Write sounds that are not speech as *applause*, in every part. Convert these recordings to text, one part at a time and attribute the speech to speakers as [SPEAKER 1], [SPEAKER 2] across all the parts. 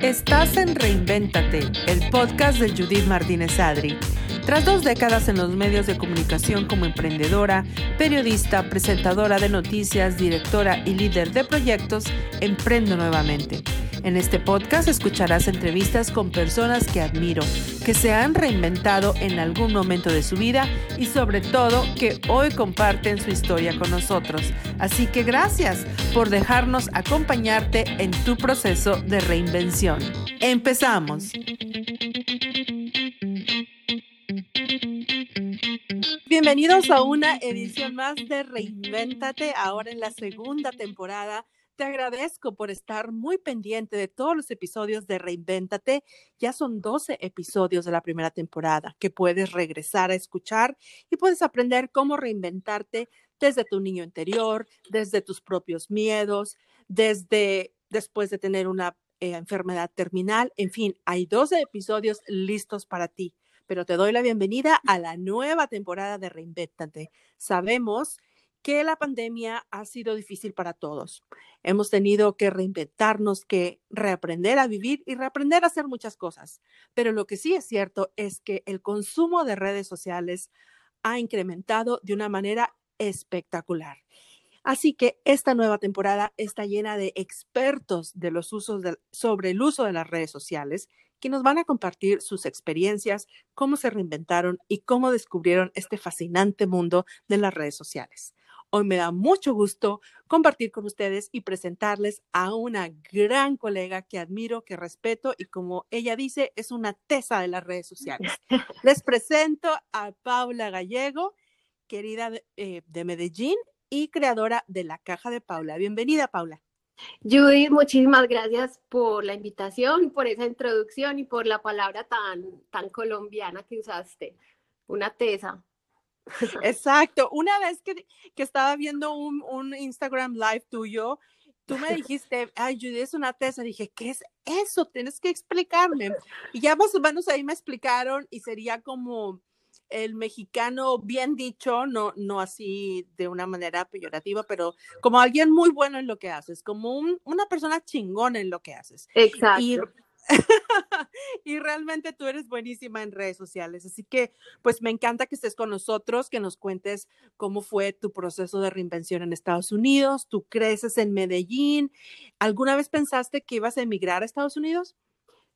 [SPEAKER 1] Estás en Reinvéntate, el podcast de Judith Martínez Adri. Tras dos décadas en los medios de comunicación como emprendedora, periodista, presentadora de noticias, directora y líder de proyectos, emprendo nuevamente. En este podcast escucharás entrevistas con personas que admiro, que se han reinventado en algún momento de su vida y sobre todo que hoy comparten su historia con nosotros. Así que gracias por dejarnos acompañarte en tu proceso de reinvención. Empezamos. Bienvenidos a una edición más de Reinvéntate, ahora en la segunda temporada te agradezco por estar muy pendiente de todos los episodios de Reinvéntate. Ya son 12 episodios de la primera temporada que puedes regresar a escuchar y puedes aprender cómo reinventarte desde tu niño interior, desde tus propios miedos, desde después de tener una eh, enfermedad terminal. En fin, hay 12 episodios listos para ti. Pero te doy la bienvenida a la nueva temporada de Reinvéntate. Sabemos que la pandemia ha sido difícil para todos. Hemos tenido que reinventarnos, que reaprender a vivir y reaprender a hacer muchas cosas. Pero lo que sí es cierto es que el consumo de redes sociales ha incrementado de una manera espectacular. Así que esta nueva temporada está llena de expertos de los usos sobre el uso de las redes sociales que nos van a compartir sus experiencias, cómo se reinventaron y cómo descubrieron este fascinante mundo de las redes sociales. Hoy me da mucho gusto compartir con ustedes y presentarles a una gran colega que admiro, que respeto y como ella dice, es una tesa de las redes sociales. *laughs* Les presento a Paula Gallego, querida de, eh, de Medellín y creadora de La Caja de Paula. Bienvenida, Paula.
[SPEAKER 2] Judith, muchísimas gracias por la invitación, por esa introducción y por la palabra tan, tan colombiana que usaste. Una tesa.
[SPEAKER 1] Exacto. Una vez que, que estaba viendo un, un, Instagram live tuyo, tú me *laughs* dijiste, ay, Judy, es una tesa. Dije, ¿qué es eso? Tienes que explicarme. Y ya más o menos ahí me explicaron y sería como el mexicano bien dicho, no, no así de una manera peyorativa, pero como alguien muy bueno en lo que haces, como un, una persona chingona en lo que haces.
[SPEAKER 2] Exacto.
[SPEAKER 1] Y *laughs* *laughs* y realmente tú eres buenísima en redes sociales. Así que, pues me encanta que estés con nosotros, que nos cuentes cómo fue tu proceso de reinvención en Estados Unidos. Tú creces en Medellín. ¿Alguna vez pensaste que ibas a emigrar a Estados Unidos?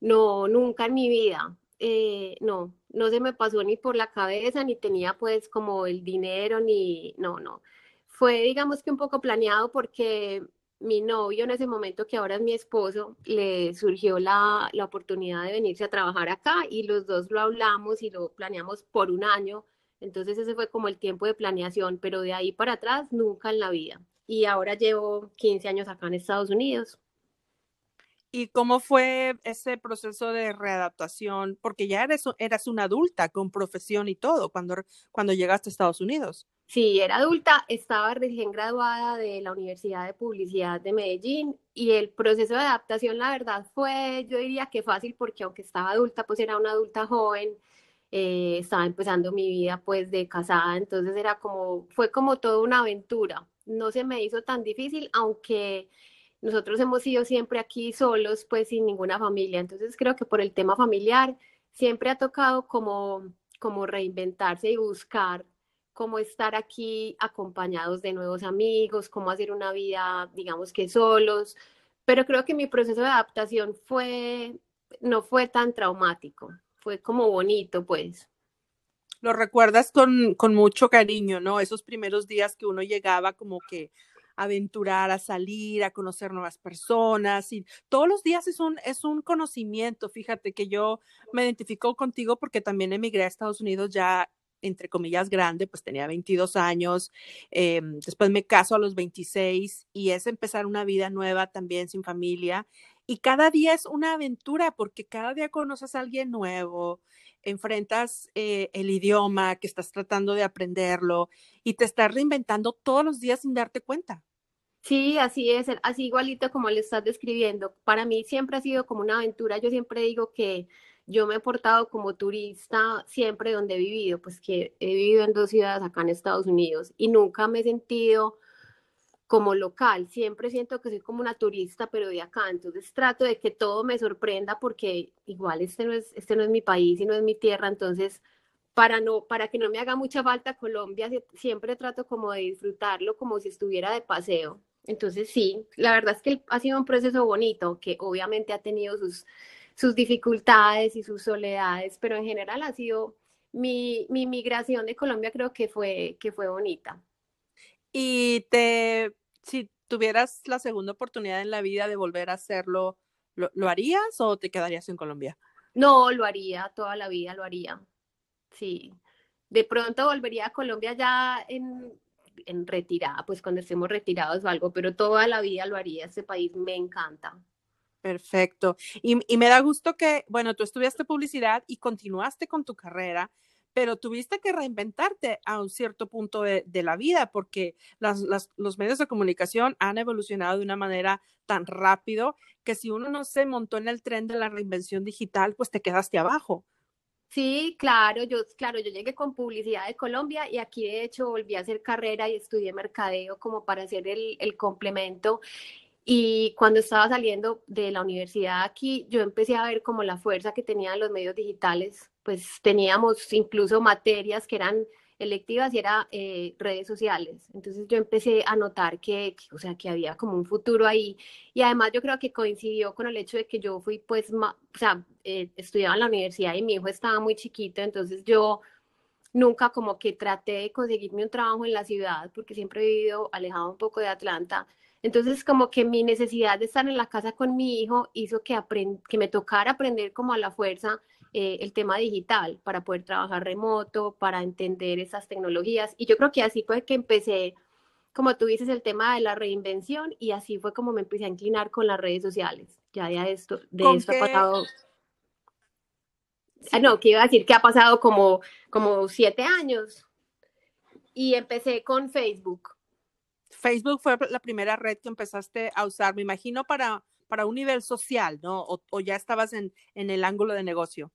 [SPEAKER 2] No, nunca en mi vida. Eh, no, no se me pasó ni por la cabeza, ni tenía pues como el dinero, ni, no, no. Fue, digamos que un poco planeado porque mi novio en ese momento, que ahora es mi esposo, le surgió la, la, oportunidad de venirse a trabajar acá y los dos lo hablamos y lo planeamos por un año. Entonces ese fue como el tiempo de planeación, pero de ahí para atrás nunca en la vida. Y ahora llevo 15 años acá en Estados Unidos.
[SPEAKER 1] ¿Y cómo fue ese proceso de readaptación? Porque ya eres, eras una adulta con profesión y todo cuando, cuando llegaste a Estados Unidos.
[SPEAKER 2] Sí, era adulta, estaba recién graduada de la Universidad de Publicidad de Medellín y el proceso de adaptación, la verdad, fue, yo diría que fácil porque aunque estaba adulta, pues era una adulta joven, eh, estaba empezando mi vida pues de casada, entonces era como, fue como toda una aventura. No se me hizo tan difícil, aunque nosotros hemos sido siempre aquí solos, pues sin ninguna familia, entonces creo que por el tema familiar siempre ha tocado como, como reinventarse y buscar cómo estar aquí acompañados de nuevos amigos, cómo hacer una vida, digamos que solos, pero creo que mi proceso de adaptación fue, no fue tan traumático, fue como bonito, pues.
[SPEAKER 1] Lo recuerdas con, con mucho cariño, ¿no? Esos primeros días que uno llegaba como que aventurar, a salir, a conocer nuevas personas y todos los días es un, es un conocimiento. Fíjate que yo me identifico contigo porque también emigré a Estados Unidos ya entre comillas, grande, pues tenía 22 años, eh, después me caso a los 26 y es empezar una vida nueva también sin familia. Y cada día es una aventura porque cada día conoces a alguien nuevo, enfrentas eh, el idioma que estás tratando de aprenderlo y te estás reinventando todos los días sin darte cuenta.
[SPEAKER 2] Sí, así es, así igualito como le estás describiendo. Para mí siempre ha sido como una aventura. Yo siempre digo que yo me he portado como turista siempre donde he vivido, pues que he vivido en dos ciudades acá en Estados Unidos y nunca me he sentido como local, siempre siento que soy como una turista, pero de acá, entonces trato de que todo me sorprenda porque igual este no es, este no es mi país y no es mi tierra, entonces para, no, para que no me haga mucha falta Colombia, siempre trato como de disfrutarlo como si estuviera de paseo. Entonces sí, la verdad es que ha sido un proceso bonito, que obviamente ha tenido sus, sus dificultades y sus soledades, pero en general ha sido mi, mi migración de Colombia creo que fue, que fue bonita.
[SPEAKER 1] Y te, si tuvieras la segunda oportunidad en la vida de volver a hacerlo, ¿lo, ¿lo harías o te quedarías en Colombia?
[SPEAKER 2] No, lo haría, toda la vida lo haría sí. De pronto volvería a Colombia ya en, en retirada, pues cuando estemos retirados o algo, pero toda la vida lo haría. Este país me encanta.
[SPEAKER 1] Perfecto. Y, me da gusto que, bueno, tú estudiaste publicidad y continuaste con tu carrera, pero tuviste que reinventarte a un cierto punto de, la vida porque las, los medios de comunicación han evolucionado de una manera tan rápido que si uno no se montó en el tren de la reinvención digital, pues te quedaste abajo.
[SPEAKER 2] Sí, claro, yo, claro, yo llegué con publicidad de Colombia y aquí de hecho volví a hacer carrera y estudié mercadeo como para hacer el complemento. Y cuando estaba saliendo de la universidad aquí, yo empecé a ver como la fuerza que tenían los medios digitales, pues teníamos incluso materias que eran electivas y era eh, redes sociales. Entonces yo empecé a notar que, o sea, que había como un futuro ahí. Y además yo creo que coincidió con el hecho de que yo fui, pues, o sea, eh, estudiaba en la universidad y mi hijo estaba muy chiquito, entonces yo nunca como que traté de conseguirme un trabajo en la ciudad, porque siempre he vivido alejado un poco de Atlanta. Entonces, como que mi necesidad de estar en la casa con mi hijo hizo que, que me tocara aprender como a la fuerza eh, el tema digital para poder trabajar remoto, para entender esas tecnologías. Y yo creo que así fue que empecé, como tú dices, el tema de la reinvención y así fue como me empecé a inclinar con las redes sociales. Ya de esto, de esto ha pasado... Ah, no, que iba a decir que ha pasado como, como siete años y empecé con Facebook.
[SPEAKER 1] Facebook fue la primera red que empezaste a usar, me imagino, para, para un nivel social, ¿no? O, ya estabas en, en, el ángulo de negocio.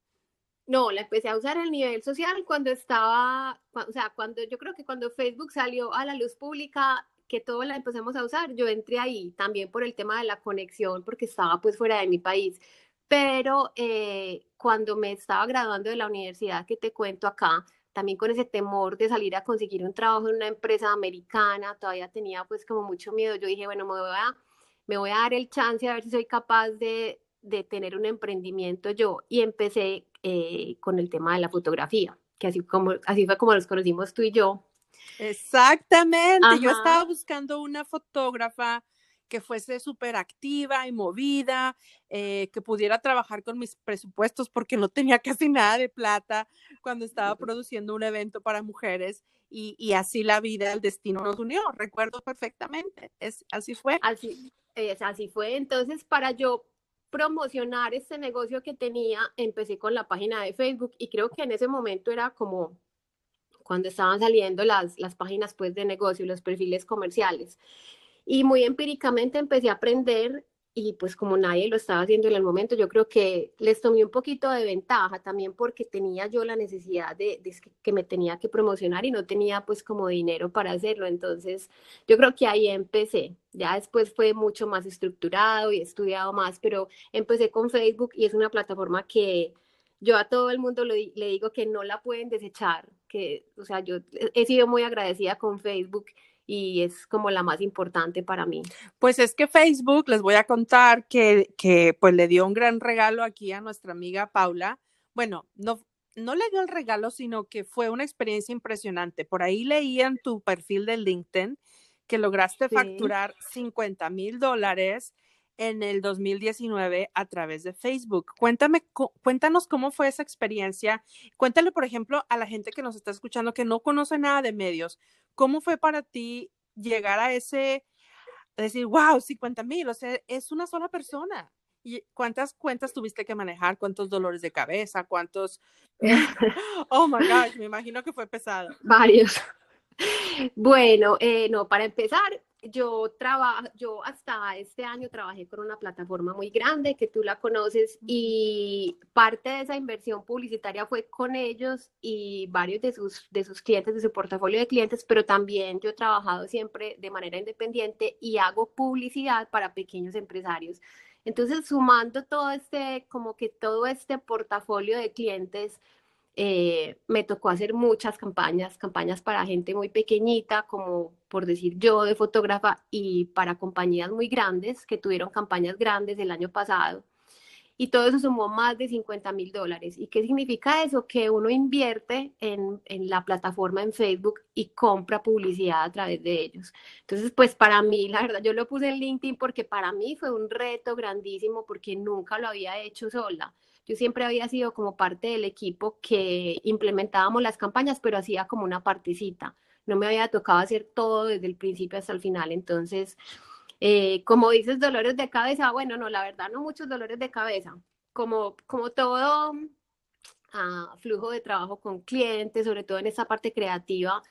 [SPEAKER 2] No, la empecé a usar a nivel social cuando estaba, o sea, cuando yo creo que cuando Facebook salió a la luz pública, que todos la empezamos a usar, yo entré ahí también por el tema de la conexión, porque estaba pues fuera de mi país. Pero eh, cuando me estaba graduando de la universidad que te cuento acá, también con ese temor de salir a conseguir un trabajo en una empresa americana, todavía tenía pues como mucho miedo. Yo dije, bueno, me voy a, me voy a dar el chance a ver si soy capaz de, de tener un emprendimiento yo. Y empecé eh, con el tema de la fotografía, que así, como, así fue como los conocimos tú y yo.
[SPEAKER 1] Exactamente, yo estaba buscando una fotógrafa que fuese súper activa y movida, eh, que pudiera trabajar con mis presupuestos porque no tenía *laughs* casi nada de plata cuando estaba produciendo un evento para mujeres y, y así la vida, el destino nos unió, recuerdo perfectamente, es, así fue.
[SPEAKER 2] Así, es, así fue, entonces para yo promocionar este negocio que tenía, empecé con la página de Facebook y creo que en ese momento era como cuando estaban saliendo las, las páginas pues de negocio, los perfiles comerciales. Y muy empíricamente empecé a aprender y pues como nadie lo estaba haciendo en el momento, yo creo que les tomé un poquito de ventaja también porque tenía yo la necesidad de, que me tenía que promocionar y no tenía pues como dinero para hacerlo. Entonces yo creo que ahí empecé. Ya después fue mucho más estructurado y estudiado más, pero empecé con Facebook y es una plataforma que yo a todo el mundo le digo que no la pueden desechar, que, o sea, yo he sido muy agradecida con Facebook y es como la más importante para mí.
[SPEAKER 1] Pues es que Facebook, les voy a contar que, que pues le dio un gran regalo aquí a nuestra amiga Paula. Bueno, no, no le dio el regalo, sino que fue una experiencia impresionante. Por ahí leí en tu perfil de LinkedIn que lograste sí. facturar 50 mil dólares en el 2019 a través de Facebook. Cuéntame, cuéntanos cómo fue esa experiencia. Cuéntale, por ejemplo, a la gente que nos está escuchando que no conoce nada de medios. ¿Cómo fue para ti llegar a ese, decir, wow, 50 mil, o sea, es una sola persona? ¿Y cuántas cuentas tuviste que manejar? ¿Cuántos dolores de cabeza? ¿Cuántos? *laughs* *laughs* oh my gosh, me imagino que fue pesado.
[SPEAKER 2] Varios. *laughs* Bueno, eh, no, para empezar, yo trabajo, yo hasta este año trabajé con una plataforma muy grande que tú la conoces y parte de esa inversión publicitaria fue con ellos y varios de sus, de sus clientes, de su portafolio de clientes, pero también yo he trabajado siempre de manera independiente y hago publicidad para pequeños empresarios. Entonces, sumando todo este, como que todo este portafolio de clientes, eh, me tocó hacer muchas campañas, campañas para gente muy pequeñita, como por decir yo de fotógrafa, y para compañías muy grandes que tuvieron campañas grandes el año pasado. Y todo eso sumó más de 50 mil dólares. ¿Y qué significa eso? Que uno invierte en, en, la plataforma en Facebook y compra publicidad a través de ellos. Entonces, pues para mí, la verdad, yo lo puse en LinkedIn porque para mí fue un reto grandísimo porque nunca lo había hecho sola yo siempre había sido como parte del equipo que implementábamos las campañas, pero hacía como una partecita. No me había tocado hacer todo desde el principio hasta el final. Entonces, eh, como dices, dolores de cabeza, bueno, no, la verdad, no muchos dolores de cabeza. Como, como todo ah, flujo de trabajo con clientes, sobre todo en esa parte creativa,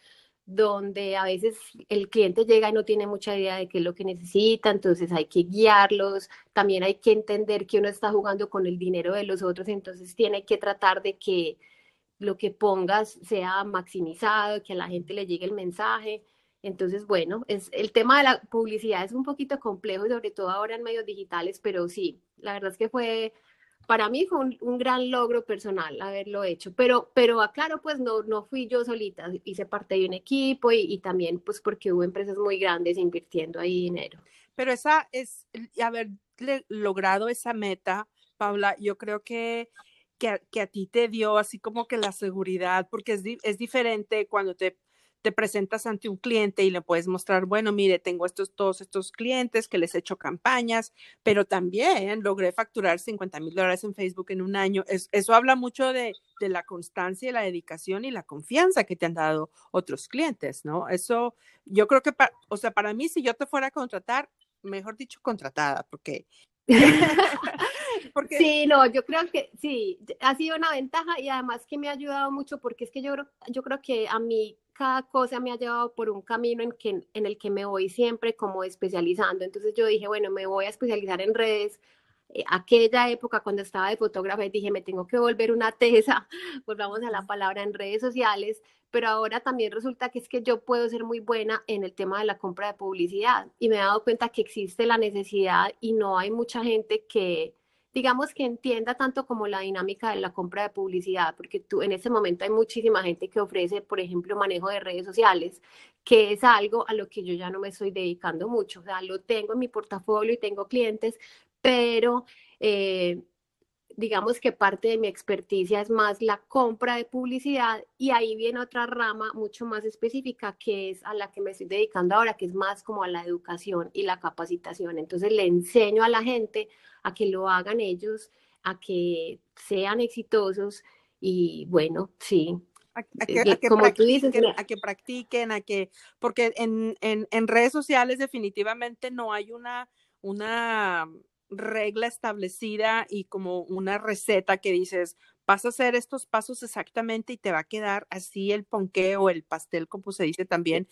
[SPEAKER 2] donde a veces el cliente llega y no tiene mucha idea de qué es lo que necesita, entonces hay que guiarlos, también hay que entender que uno está jugando con el dinero de los otros, entonces tiene que tratar de que lo que pongas sea maximizado, que a la gente le llegue el mensaje. Entonces, bueno, es, el tema de la publicidad es un poquito complejo, sobre todo ahora en medios digitales, pero sí, la verdad es que fue para mí fue un, gran logro personal haberlo hecho, pero, pero aclaro, pues no, no fui yo solita, hice parte de un equipo y, también pues porque hubo empresas muy grandes invirtiendo ahí dinero.
[SPEAKER 1] Pero esa es, haber logrado esa meta, Paula, yo creo que, que, que, a ti te dio así como que la seguridad, porque es, es diferente cuando te te presentas ante un cliente y le puedes mostrar, bueno, mire, tengo estos, todos estos clientes que les he hecho campañas, pero también logré facturar 50 mil dólares en Facebook en un año. eso habla mucho de, de, la constancia, la dedicación y la confianza que te han dado otros clientes, ¿no? Eso, yo creo que, o sea, para mí, si yo te fuera a contratar, mejor dicho, contratada, porque *laughs* *laughs*
[SPEAKER 2] porque... Sí, no, yo creo que sí, ha sido una ventaja y además que me ha ayudado mucho porque es que yo, yo creo que a mí cada cosa me ha llevado por un camino en, que, en el que me voy siempre como especializando. Entonces yo dije, bueno, me voy a especializar en redes. Eh, aquella época cuando estaba de fotógrafa dije, me tengo que volver una tesa, *laughs* volvamos a la palabra en redes sociales, pero ahora también resulta que es que yo puedo ser muy buena en el tema de la compra de publicidad y me he dado cuenta que existe la necesidad y no hay mucha gente que, digamos que entienda tanto como la dinámica de la compra de publicidad, porque tú en ese momento hay muchísima gente que ofrece, por ejemplo, manejo de redes sociales, que es algo a lo que yo ya no me estoy dedicando mucho. O sea, lo tengo en mi portafolio y tengo clientes, pero eh, digamos que parte de mi experticia es más la compra de publicidad y ahí viene otra rama mucho más específica que es a la que me estoy dedicando ahora, que es más como a la educación y la capacitación. Entonces le enseño a la gente a que lo hagan ellos, a que sean exitosos y bueno, sí.
[SPEAKER 1] A, que, como tú dices, a que practiquen, a que, porque en, en, en redes sociales definitivamente no hay una, una regla establecida y como una receta que dices, vas a hacer estos pasos exactamente y te va a quedar así el ponqué o el pastel, como se dice también.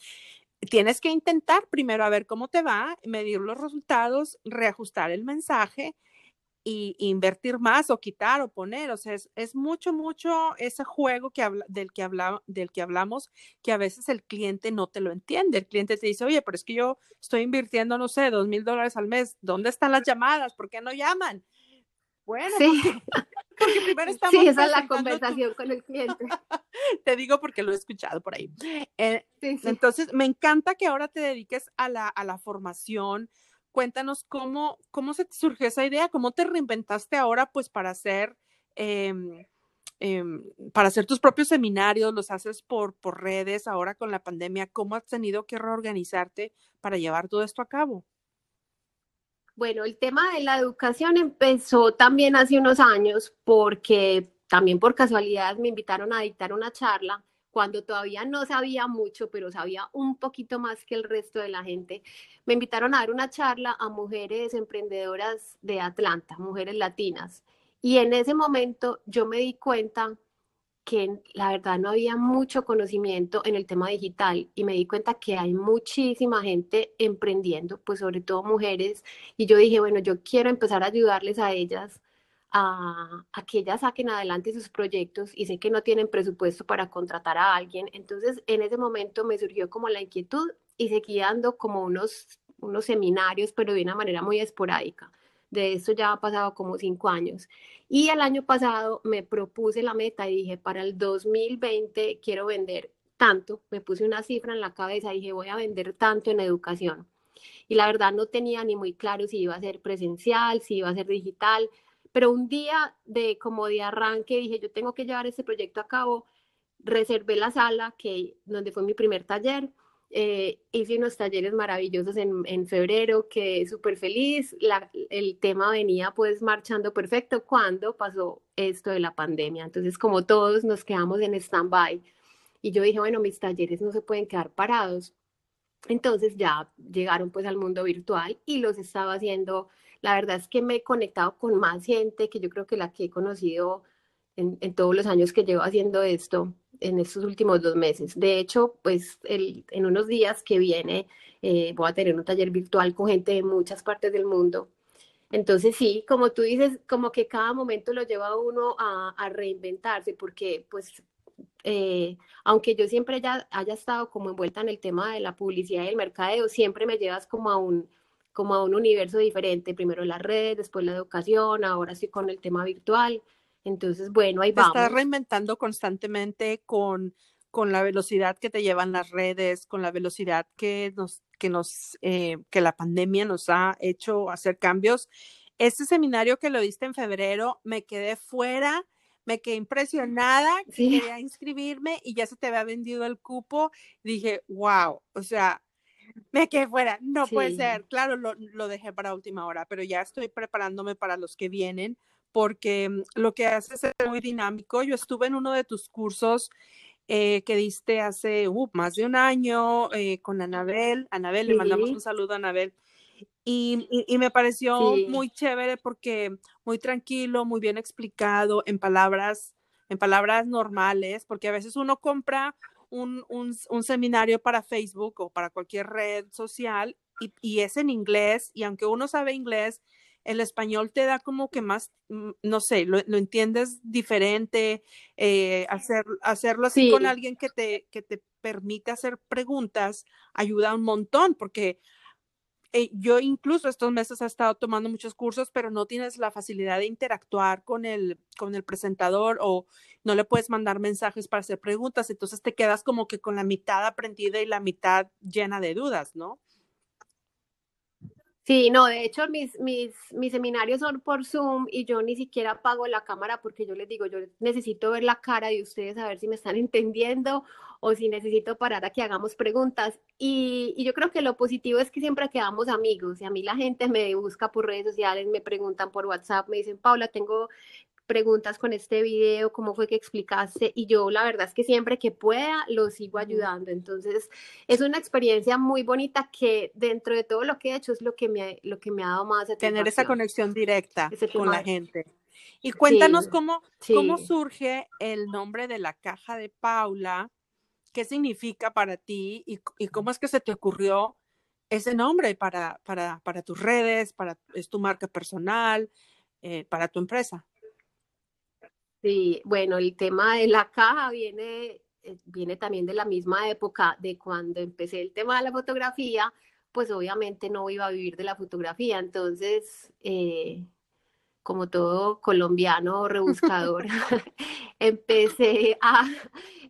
[SPEAKER 1] Tienes que intentar primero a ver cómo te va, medir los resultados, reajustar el mensaje y invertir más o quitar o poner. O sea, es, mucho, mucho ese juego que habla, del, que habla, del que hablamos que a veces el cliente no te lo entiende. El cliente te dice, oye, pero es que yo estoy invirtiendo, no sé, dos mil dólares al mes. ¿Dónde están las llamadas? ¿Por qué no llaman? Bueno, sí. porque, *laughs* primero *laughs* estamos.
[SPEAKER 2] Sí, esa es la conversación con el cliente. *laughs*
[SPEAKER 1] te digo porque lo he escuchado por ahí. Eh, entonces, me encanta que ahora te dediques a la, a la formación, cuéntanos cómo, cómo se te surgió esa idea, cómo te reinventaste ahora pues para hacer, em, em, para hacer tus propios seminarios, los haces por, por redes ahora con la pandemia, ¿cómo has tenido que reorganizarte para llevar todo esto a cabo?
[SPEAKER 2] Bueno, el tema de la educación empezó también hace unos años porque también por casualidad me invitaron a dictar una charla cuando todavía no sabía mucho, pero sabía un poquito más que el resto de la gente, me invitaron a dar una charla a mujeres emprendedoras de Atlanta, mujeres latinas. Y en ese momento yo me di cuenta que la verdad no había mucho conocimiento en el tema digital y me di cuenta que hay muchísima gente emprendiendo, pues sobre todo mujeres, y yo dije, bueno, yo quiero empezar a ayudarles a ellas a, a, que ellas saquen adelante sus proyectos y sé que no tienen presupuesto para contratar a alguien. Entonces, en ese momento me surgió como la inquietud y seguí dando como unos, unos seminarios, pero de una manera muy esporádica. De eso ya ha pasado como cinco años. Y el año pasado me propuse la meta y dije, para el 2020 quiero vender tanto. Me puse una cifra en la cabeza y dije, voy a vender tanto en educación. Y la verdad no tenía ni muy claro si iba a ser presencial, si iba a ser digital, pero un día de como de arranque dije, yo tengo que llevar este proyecto a cabo, reservé la sala que donde fue mi primer taller eh, hice unos talleres maravillosos en, en febrero, quedé súper feliz, el tema venía pues marchando perfecto cuando pasó esto de la pandemia. Entonces, como todos nos quedamos en stand-by y yo dije, bueno, mis talleres no se pueden quedar parados. Entonces ya llegaron pues al mundo virtual y los estaba haciendo. La verdad es que me he conectado con más gente que yo creo que la que he conocido en, en todos los años que llevo haciendo esto en estos últimos dos meses. De hecho, pues el, en unos días que viene eh, voy a tener un taller virtual con gente de muchas partes del mundo. Entonces sí, como tú dices, como que cada momento lo lleva a uno a, a reinventarse, porque pues eh, aunque yo siempre ya haya estado como envuelta en el tema de la publicidad y el mercadeo, siempre me llevas como a un como a un universo diferente, primero la red, después la educación, ahora sí con el tema virtual. Entonces, bueno, ahí vamos.
[SPEAKER 1] Te estás reinventando constantemente con, con la velocidad que te llevan las redes, con la velocidad que nos, que nos, eh, que la pandemia nos ha hecho hacer cambios. Este seminario que lo diste en febrero, me quedé fuera, me quedé impresionada, sí. quería inscribirme y ya se te había vendido el cupo. Dije, wow, o sea, me quedé fuera, no sí. puede ser. Claro, lo, lo dejé para última hora, pero ya estoy preparándome para los que vienen porque mm, lo que haces es muy dinámico. Yo estuve en uno de tus cursos eh, que diste hace uh, más de un año eh, con Anabel. Anabel, sí. le mandamos un saludo a Anabel. Y, y, y me pareció sí. muy chévere porque muy tranquilo, muy bien explicado, en palabras, en palabras normales, porque a veces uno compra un, un, un seminario para Facebook o para cualquier red social y, y es en inglés, y aunque uno sabe inglés, el español te da como que más, mm, no sé, lo, lo entiendes diferente, eh, hacer, hacerlo así sí. con alguien que te, que te permite hacer preguntas ayuda un montón, porque eh, yo incluso estos meses he estado tomando muchos cursos, pero no tienes la facilidad de interactuar con el, con el presentador o no le puedes mandar mensajes para hacer preguntas, entonces te quedas como que con la mitad aprendida y la mitad llena de dudas, ¿no?
[SPEAKER 2] Sí, no, de hecho mis, mis, mis seminarios son por Zoom y yo ni siquiera apago la cámara porque yo les digo, yo necesito ver la cara de ustedes a ver si me están *laughs* entendiendo o si necesito parar a que hagamos preguntas. Y, y yo creo que lo positivo es que siempre quedamos amigos y a mí la gente me busca por redes sociales, me preguntan por WhatsApp, me dicen, Paula, tengo preguntas con este video, cómo fue que explicaste y yo la verdad es que siempre que pueda lo sigo ayudando. Entonces es una experiencia muy bonita que dentro de todo lo que he hecho es lo que me, lo que me ha dado más
[SPEAKER 1] Tener esa conexión directa con la gente. Y cuéntanos sí, cómo, sí. cómo surge el nombre de la caja de Paula, qué significa para ti y, y cómo es que se te ocurrió ese nombre para, para, para tus redes, para es tu marca personal, eh, para tu empresa.
[SPEAKER 2] Sí, bueno, el tema de la caja viene, eh, viene también de la misma época de cuando empecé el tema de la fotografía, pues obviamente no iba a vivir de la fotografía, entonces, eh, como todo colombiano rebuscador, *laughs* *laughs* empecé a,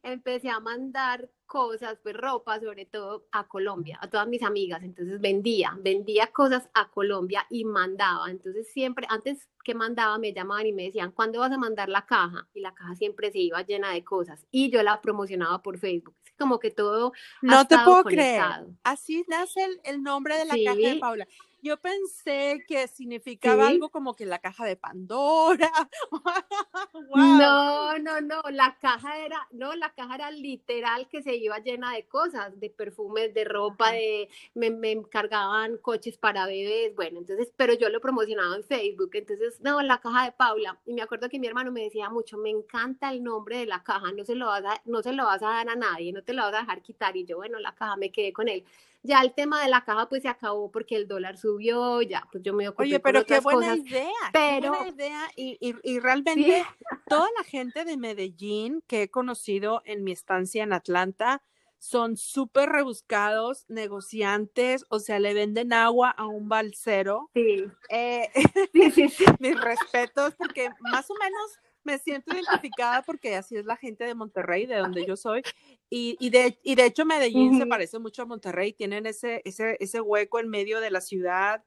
[SPEAKER 2] empecé a mandar cosas, pues ropa, sobre todo a Colombia, a todas mis amigas. Entonces vendía, vendía cosas a Colombia y mandaba. Entonces siempre, antes que mandaba, me llamaban y me decían, ¿cuándo vas a mandar la caja? Y la caja siempre se iba llena de cosas. Y yo la promocionaba por Facebook. Es como que todo.
[SPEAKER 1] No te puedo conectado. creer. Así nace el, el nombre de la sí. caja de Paula yo pensé que significaba ¿Sí? algo como que la caja de Pandora. *laughs*
[SPEAKER 2] wow. No, no, no, la caja era, no, la la caja era literal que se iba llena de cosas, de perfumes, de ropa, de me, me encargaban coches para bebés, bueno, entonces, pero yo lo promocionaba en Facebook, entonces, no, la caja de Paula, y me acuerdo que mi hermano me decía mucho, me encanta el nombre de la caja, no se lo vas a, no se lo vas a dar a nadie, no te lo vas a dejar quitar, y yo, bueno, la caja, me quedé con él. Ya el tema de la caja pues se acabó porque el dólar subió, ya pues yo me ocupé
[SPEAKER 1] Oye, pero qué buena idea, pero... qué buena idea y, y, y realmente *laughs* toda la gente de Medellín que he conocido en mi estancia en Atlanta son súper rebuscados, negociantes, o sea, le venden agua a un balsero.
[SPEAKER 2] Sí.
[SPEAKER 1] Eh,
[SPEAKER 2] sí, sí, *laughs* sí.
[SPEAKER 1] mis respetos, porque más o menos me siento identificada porque así es la gente de Monterrey, de donde yo soy. Y, y, de, y de hecho Medellín se parece mucho a Monterrey, tienen ese, ese, ese hueco en medio de la ciudad,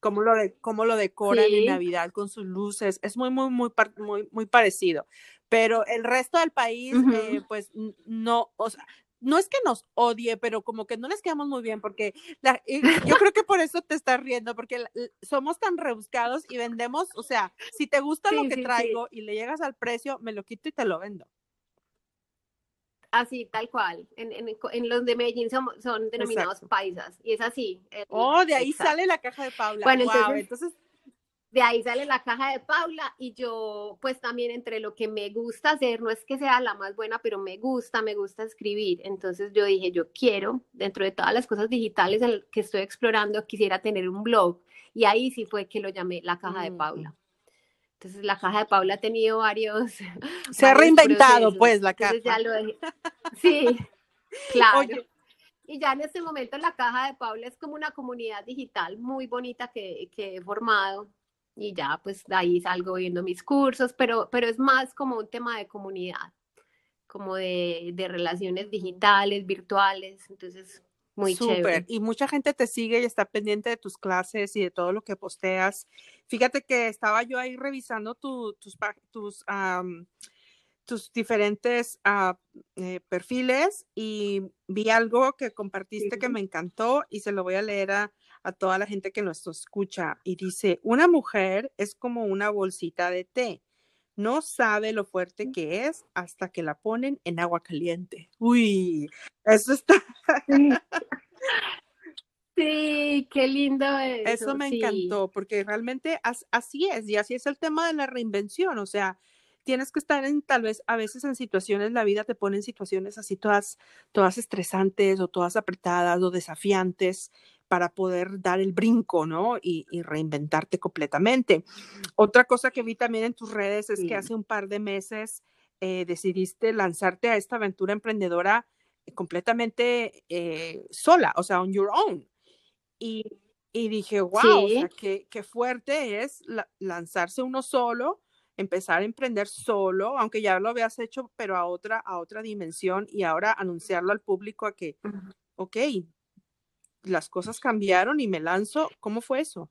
[SPEAKER 1] cómo lo, de, cómo lo decoran en Navidad con sus luces, es muy, muy, muy, muy, muy parecido. Pero el resto del país, eh, pues no, o sea, no es que nos odie, pero como que no les quedamos muy bien, porque la, *laughs* yo creo que por eso te estás riendo, porque somos tan rebuscados y vendemos, o sea, si te gusta lo que traigo y le llegas al precio, me lo quito y te lo vendo.
[SPEAKER 2] Así, tal cual. En, en, en los de Medellín son, son denominados paisas, y es así.
[SPEAKER 1] oh, de ahí sale la caja de Paula.
[SPEAKER 2] Bueno, entonces de ahí sale la caja de Paula y yo pues también entre lo que me gusta hacer, no es que sea la más buena, pero me gusta, me gusta escribir. Entonces yo dije, yo quiero, dentro de todas las cosas digitales que estoy explorando, quisiera tener un blog. Y ahí sí fue que lo llamé la caja de Paula. Entonces la caja de Paula ha tenido varios... *laughs*
[SPEAKER 1] Se ha reinventado pues la caja.
[SPEAKER 2] Ya lo *laughs* Sí, claro. Y ya en este momento la caja de Paula es como una comunidad digital muy bonita que, que he formado y ya pues de ahí salgo viendo mis cursos, pero, pero es más como un tema de comunidad, como de, de relaciones digitales, virtuales, entonces muy Súper.
[SPEAKER 1] Y mucha gente te sigue y está pendiente de tus clases y de todo lo que posteas. Fíjate que estaba yo ahí revisando tu, tus, tus, tus diferentes ah, eh, perfiles y vi algo que compartiste que me encantó y se lo voy a leer a, a toda la gente que nos escucha y dice, una mujer es como una bolsita de té. No sabe lo fuerte que es hasta que la ponen en agua caliente. Uy, eso está.
[SPEAKER 2] Sí, *laughs* qué lindo eso.
[SPEAKER 1] Eso me encantó, porque realmente así es, y así es el tema de la reinvención. O sea, tienes que estar en tal vez a veces en situaciones, la vida te pone en situaciones así todas, todas estresantes o todas apretadas o desafiantes, para poder dar el brinco, ¿no? Y, reinventarte completamente. Otra cosa que vi también en tus redes es que hace un par de meses eh, decidiste lanzarte a esta aventura emprendedora eh, completamente eh, sola, o sea, on your own. Y, dije, wow, qué, fuerte es lanzarse uno solo, empezar a emprender solo, aunque ya lo habías hecho, pero a otra, a otra dimensión y ahora anunciarlo al público a que, ok, las cosas cambiaron y me lanzo. ¿Cómo fue eso?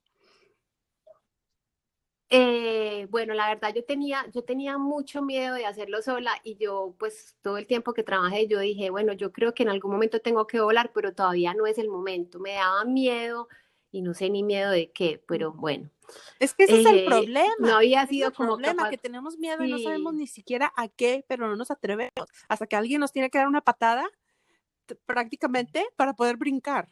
[SPEAKER 2] Eh, bueno, la verdad yo tenía, yo tenía mucho miedo de hacerlo sola y yo pues todo el tiempo que trabajé yo dije, bueno, yo creo que en algún momento tengo que volar, pero todavía no es el momento. Me daba miedo y no sé ni miedo de qué, pero bueno.
[SPEAKER 1] Es que ese es el eh, problema.
[SPEAKER 2] No había sido es el como
[SPEAKER 1] problema que tenemos miedo y no sabemos ni siquiera a qué, pero no nos atrevemos hasta que alguien nos tiene que dar una patada prácticamente para poder brincar.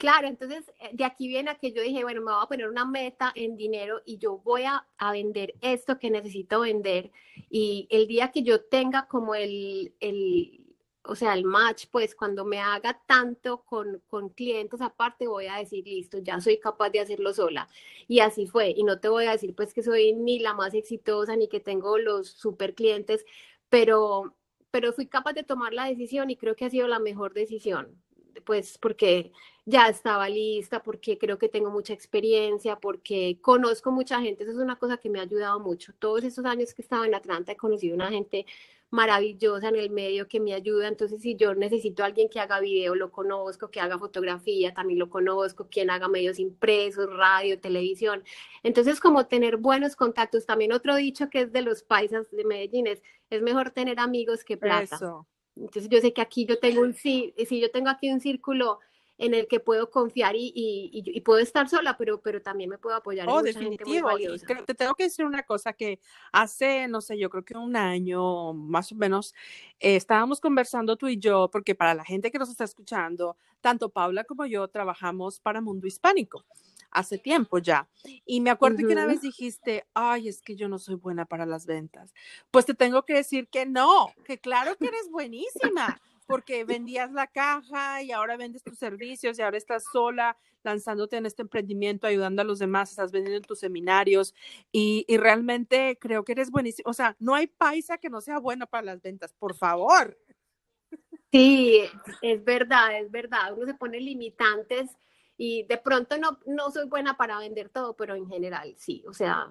[SPEAKER 2] Claro, entonces eh, de aquí viene a que yo dije, bueno, me voy a poner una meta en dinero y yo voy a, vender esto que necesito vender. Y el día que yo tenga como el, el o sea, el match, pues cuando me haga tanto con, con clientes aparte, voy a decir, listo, ya soy capaz de hacerlo sola. Y así fue. Y no te voy a decir pues que soy ni la más exitosa ni que tengo los super clientes, pero, pero fui capaz de tomar la decisión y creo que ha sido la mejor decisión pues porque ya estaba lista, porque creo que tengo mucha experiencia, porque conozco mucha gente, eso es una cosa que me ha ayudado mucho. Todos esos años que estaba en Atlanta he conocido una gente maravillosa en el medio que me ayuda, entonces si yo necesito a alguien que haga video, lo conozco, que haga fotografía, también lo conozco, quien haga medios impresos, radio, televisión. Entonces como tener buenos contactos, también otro dicho que es de los paisas de Medellín es, es mejor tener amigos que plata. Entonces yo sé que aquí yo tengo un, sí, si yo tengo aquí un círculo en el que puedo confiar y, y, puedo estar sola, pero, pero también me puedo apoyar.
[SPEAKER 1] Oh, definitivo. te tengo que decir una cosa que hace, no sé, yo creo que un año más o menos, eh, estábamos conversando tú y yo, porque para la gente que nos está escuchando, tanto Paula como yo trabajamos para Mundo Hispánico hace tiempo ya. Y me acuerdo que una vez dijiste, ay, es que yo no soy buena para las ventas. Pues te tengo que decir que no, que claro que eres buenísima, porque vendías la caja y ahora vendes tus servicios y ahora estás sola lanzándote en este emprendimiento, ayudando a los demás, estás vendiendo en tus seminarios y, y realmente creo que eres buenísima. O sea, no hay paisa que no sea buena para las ventas, por favor.
[SPEAKER 2] Sí, es verdad, es verdad. Uno se pone limitantes y de pronto no, no soy buena para vender todo, pero en general sí. O sea,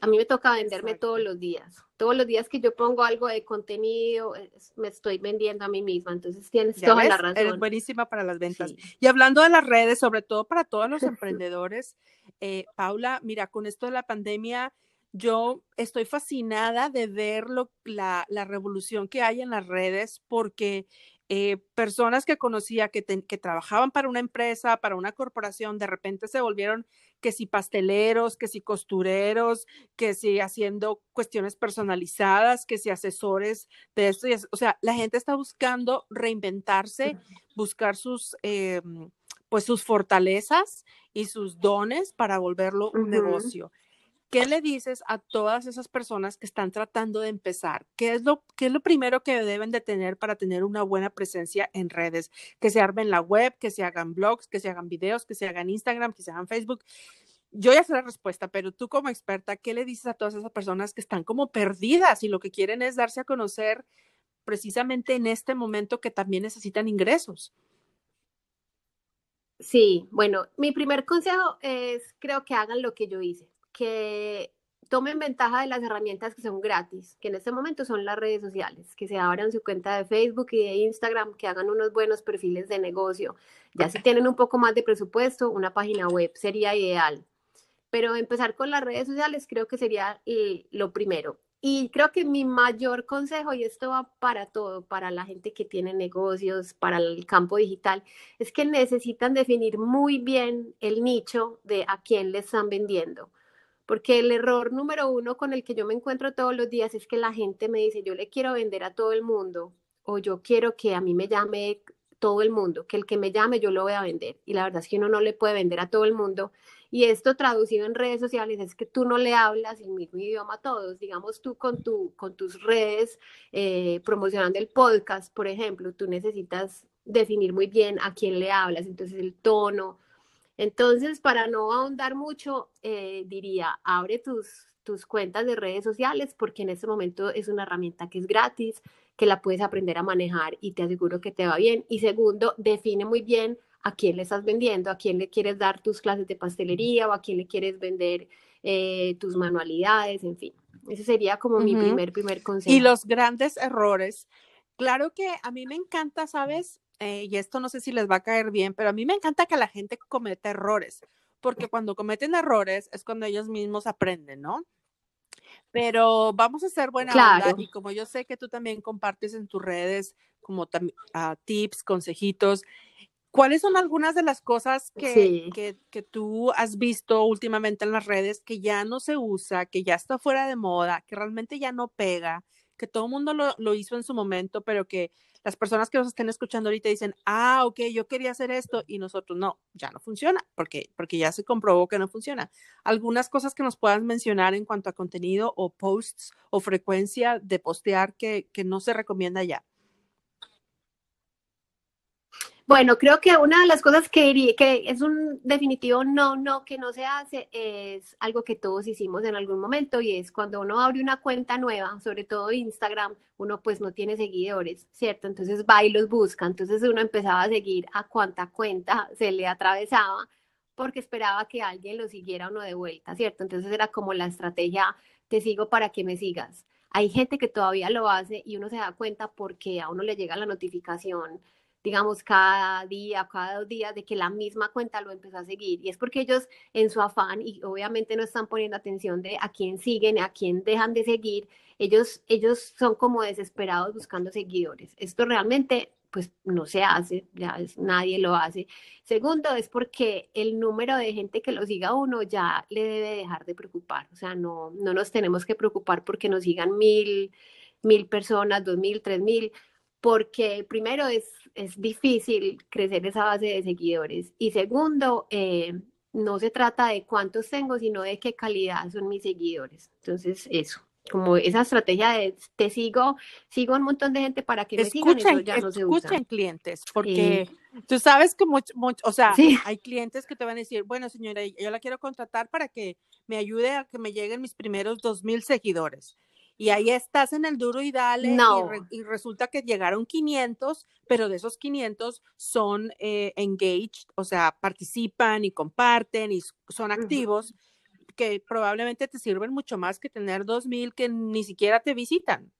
[SPEAKER 2] a mí me toca venderme todos los días. Todos los días que yo pongo algo de contenido, me estoy vendiendo a mí misma. Entonces tienes toda la razón.
[SPEAKER 1] Eres buenísima para las ventas. Y hablando de las redes, sobre todo para todos los *laughs* emprendedores, eh, Paula, mira, con esto de la pandemia, yo estoy fascinada de ver la, la revolución que hay en las redes porque eh, personas que conocía que, que, trabajaban para una empresa, para una corporación, de repente se volvieron que si pasteleros, que si costureros, que si haciendo cuestiones personalizadas, que si asesores de esto. o sea, la gente está buscando reinventarse, buscar sus, eh, pues sus fortalezas y sus dones para volverlo un negocio. ¿Qué le dices a todas esas personas que están tratando de empezar? ¿Qué es, lo, ¿Qué es lo primero que deben de tener para tener una buena presencia en redes? Que se armen la web, que se hagan blogs, que se hagan videos, que se hagan Instagram, que se hagan Facebook. Yo ya sé la respuesta, pero tú como experta, ¿qué le dices a todas esas personas que están como perdidas y lo que quieren es darse a conocer precisamente en este momento que también necesitan ingresos?
[SPEAKER 2] Sí, bueno, mi primer consejo es creo que hagan lo que yo hice que tomen ventaja de las herramientas que son gratis, que en este momento son las redes sociales, que se abran su cuenta de Facebook y de Instagram, que hagan unos buenos perfiles de negocio. Ya si tienen un poco más de presupuesto, una página web sería ideal. Pero empezar con las redes sociales creo que sería lo primero. Y creo que mi mayor consejo, y esto va para todo, para la gente que tiene negocios, para el campo digital, es que necesitan definir muy bien el nicho de a quién le están vendiendo porque el error número uno con el que yo me encuentro todos los días es que la gente me dice, yo le quiero vender a todo el mundo o yo quiero que a mí me llame todo el mundo, que el que me llame yo lo voy a vender. Y la verdad es que uno no le puede vender a todo el mundo. Y esto traducido en redes sociales es que tú no le hablas el mismo idioma a todos. Digamos tú con, tu, con tus redes eh, promocionando el podcast, por ejemplo, tú necesitas definir muy bien a quién le hablas, entonces el tono, entonces, para no ahondar mucho, eh, diría, abre tus, tus cuentas de redes sociales porque en este momento es una herramienta que es gratis, que la puedes aprender a manejar y te aseguro que te va bien. Y segundo, define muy bien a quién le estás vendiendo, a quién le quieres dar tus clases de pastelería o a quién le quieres vender eh, tus manualidades, en fin. Ese sería como mi primer, primer consejo.
[SPEAKER 1] Y los grandes errores. Claro que a mí me encanta, ¿sabes? Eh, y esto no sé si les va a caer bien, pero a mí me encanta que la gente cometa errores, porque cuando cometen errores es cuando ellos mismos aprenden, ¿no? Pero vamos a ser buena onda y como yo sé que tú también compartes en tus redes como uh, tips, consejitos, ¿cuáles son algunas de las cosas que, que, que, tú has visto últimamente en las redes que ya no se usa, que ya está fuera de moda, que realmente ya no pega, que todo el mundo lo, lo hizo en su momento, pero que las personas que nos estén escuchando ahorita dicen, ah, ok, yo quería hacer esto y nosotros no, ya no funciona, porque, porque ya se comprobó que no funciona. Algunas cosas que nos puedas mencionar en cuanto a contenido o posts o frecuencia de postear que, que no se recomienda ya.
[SPEAKER 2] Bueno, creo que una de las cosas que, que es un definitivo no, no, que no se hace es algo que todos hicimos en algún momento y es cuando uno abre una cuenta nueva, sobre todo Instagram, uno pues no tiene seguidores, ¿cierto? Entonces va y los busca, entonces uno empezaba a seguir a cuánta cuenta se le atravesaba porque esperaba que alguien lo siguiera uno de vuelta, ¿cierto? Entonces era como la estrategia, te sigo para que me sigas. Hay gente que todavía lo hace y uno se da cuenta porque a uno le llega la notificación digamos, cada día, cada dos días, de que la misma cuenta lo empezó a seguir. Y es porque ellos en su afán, y obviamente no están poniendo atención de a quién siguen, a quién dejan de seguir, ellos, ellos son como desesperados buscando seguidores. Esto realmente pues no se hace, ya nadie lo hace. Segundo, es porque el número de gente que lo siga uno ya le debe dejar de preocupar, o sea, no, no nos tenemos que preocupar porque nos sigan mil, mil personas, dos mil, tres mil, porque primero es, es difícil crecer esa base de seguidores y segundo, eh, no se trata de cuántos tengo, sino de qué calidad son mis seguidores. Entonces, eso como esa estrategia de te sigo, sigo un montón de gente para que me sigan, eso ya no se usa.
[SPEAKER 1] Escuchen clientes, porque tú sabes que mucho, o sea, hay clientes que te van a decir, bueno señora, yo la quiero contratar para que me ayude a que me lleguen mis primeros dos mil seguidores. Y ahí estás en el duro y dale, y, resulta que llegaron 500, pero de esos 500 son eh, engaged, o sea, participan y comparten y son activos que probablemente te sirven mucho más que tener dos mil que ni siquiera te visitan.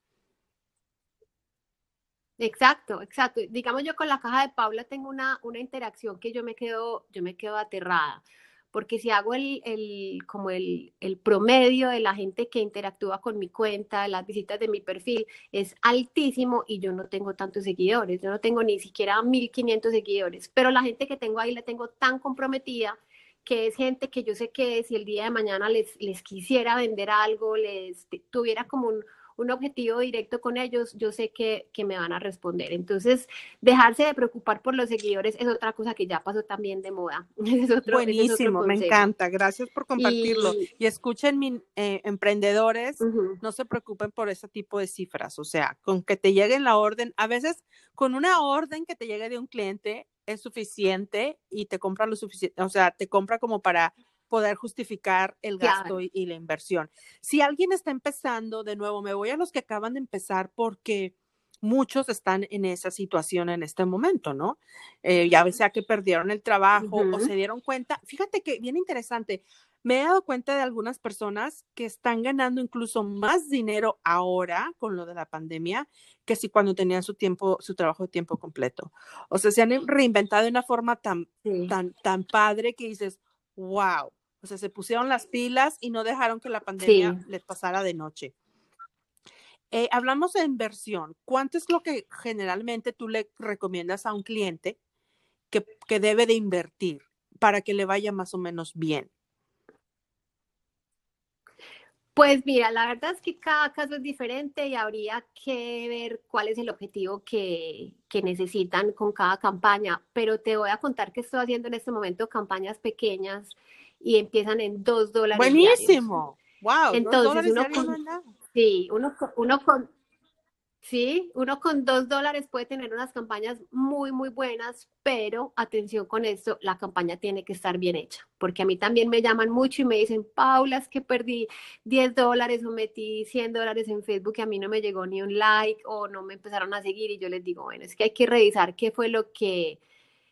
[SPEAKER 2] Exacto, exacto. Digamos yo con la caja de Paula tengo una, una interacción que yo me quedo, yo me quedo aterrada, porque si hago el, el, como el, el promedio de la gente que interactúa con mi cuenta, las visitas de mi perfil, es altísimo y yo no tengo tantos seguidores, yo no tengo ni siquiera 1500 seguidores, pero la gente que tengo ahí la tengo tan comprometida que es gente que yo sé que si el día de mañana les, les quisiera vender algo, les tuviera como un, un objetivo directo con ellos, yo sé que, que, me van a responder. Entonces, dejarse de preocupar por los seguidores es otra cosa que ya pasó también de moda. *laughs*
[SPEAKER 1] Es Buenísimo, me encanta. Gracias por compartirlo. Y, escuchen, mi, eh, emprendedores, no se preocupen por ese tipo de cifras. O sea, con que te llegue la orden, a veces con una orden que te llegue de un cliente es suficiente y te compra lo suficiente, o sea, te compra como para poder justificar el gasto y, la inversión. Si alguien está empezando, de nuevo, me voy a los que acaban de empezar porque muchos están en esa situación en este momento, ¿no? Eh, ya sea que perdieron el trabajo o se dieron cuenta. Fíjate que bien interesante. Me he dado cuenta de algunas personas que están ganando incluso más dinero ahora con lo de la pandemia que si cuando tenían su tiempo, su trabajo de tiempo completo. O sea, se han reinventado de una forma tan, tan, tan padre que dices, wow. O sea, se pusieron las pilas y no dejaron que la pandemia les pasara de noche. Eh, hablamos de inversión. ¿Cuánto es lo que generalmente tú le recomiendas a un cliente que, que debe de invertir para que le vaya más o menos bien?
[SPEAKER 2] Pues mira, la verdad es que cada caso es diferente y habría que ver cuál es el objetivo que, que, necesitan con cada campaña, pero te voy a contar que estoy haciendo en este momento campañas pequeñas y empiezan en dos dólares.
[SPEAKER 1] Buenísimo. Wow.
[SPEAKER 2] Entonces, uno con, sí, uno, uno con, Sí, uno con dos dólares puede tener unas campañas muy, muy buenas, pero atención con esto, la campaña tiene que estar bien hecha, porque a mí también me llaman mucho y me dicen, Paula, es que perdí 10 dólares o metí 100 dólares en Facebook y a mí no me llegó ni un like o no me empezaron a seguir y yo les digo, bueno, es que hay que revisar qué fue lo que,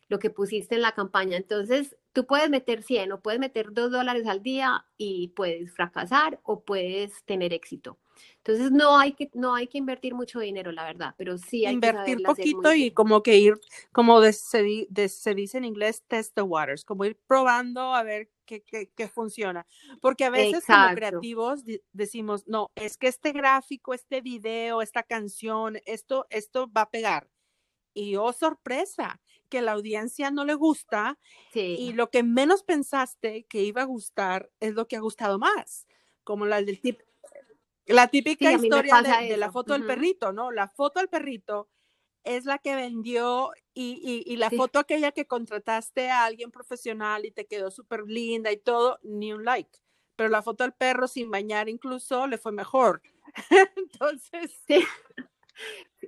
[SPEAKER 2] lo que pusiste en la campaña. Entonces, tú puedes meter 100 o puedes meter 2 dólares al día y puedes fracasar o puedes tener éxito. Entonces no hay que no hay que invertir mucho dinero, la verdad, pero sí hay
[SPEAKER 1] invertir que poquito y como que ir, como se, dice en inglés, test the waters, como ir probando a ver qué, qué, funciona. Porque a veces como creativos decimos, no, es que este gráfico, este video, esta canción, esto, esto va a pegar. Y oh, sorpresa, que la audiencia no le gusta y lo que menos pensaste que iba a gustar es lo que ha gustado más, como la del tip, la típica historia de, la foto del perrito, ¿no? La foto del perrito es la que vendió y, y, la foto aquella que contrataste a alguien profesional y te quedó súper linda y todo, ni un like. Pero la foto del perro sin bañar incluso le fue mejor. *laughs* Entonces.
[SPEAKER 2] Sí.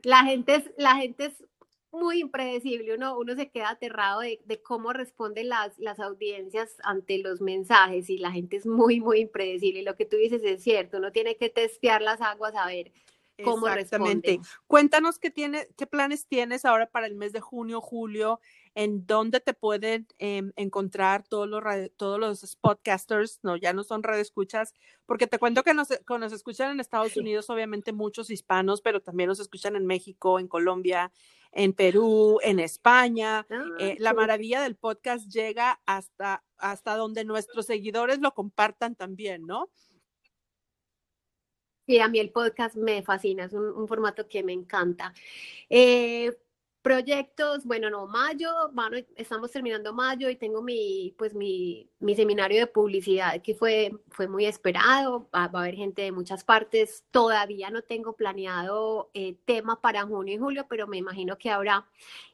[SPEAKER 2] La gente es, la gente es muy impredecible, uno, uno se queda aterrado de, cómo responden las, las audiencias ante los mensajes y la gente es muy, muy impredecible. Y lo que tú dices es cierto, uno tiene que testear las aguas a ver cómo Exactamente.
[SPEAKER 1] Cuéntanos qué, tiene, qué planes tienes ahora para el mes de junio, julio, en dónde te pueden em, encontrar todos los, todos los podcasters, no, ya no son escuchas porque te cuento que nos, nos escuchan en Estados Unidos, obviamente muchos hispanos, pero también nos escuchan en México, en Colombia, en Perú, en España. Ah, eh, la maravilla del podcast llega hasta, hasta donde nuestros seguidores lo compartan también, ¿no?
[SPEAKER 2] Sí, a mí el podcast me fascina, es un, formato que me encanta. Eh, Proyectos, bueno, no, mayo, bueno, estamos terminando mayo y tengo mi, pues mi, mi seminario de publicidad que fue, fue muy esperado, va, a haber gente de muchas partes, todavía no tengo planeado eh, tema para junio y julio, pero me imagino que habrá.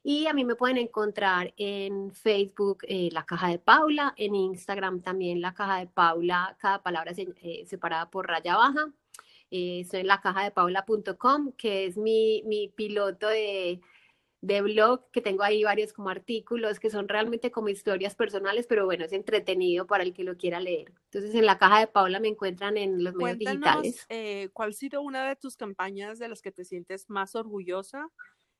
[SPEAKER 2] Y a mí me pueden encontrar en Facebook eh, La Caja de Paula, en Instagram también La Caja de Paula, cada palabra eh, separada por raya baja. estoy en la caja de que es mi, mi piloto de de blog, que tengo ahí varios como artículos que son realmente como historias personales, pero bueno, es entretenido para el que lo quiera leer. Entonces, en la caja de Paula me encuentran en los medios digitales.
[SPEAKER 1] Eh, ¿Cuál ha sido una de tus campañas de las que te sientes más orgullosa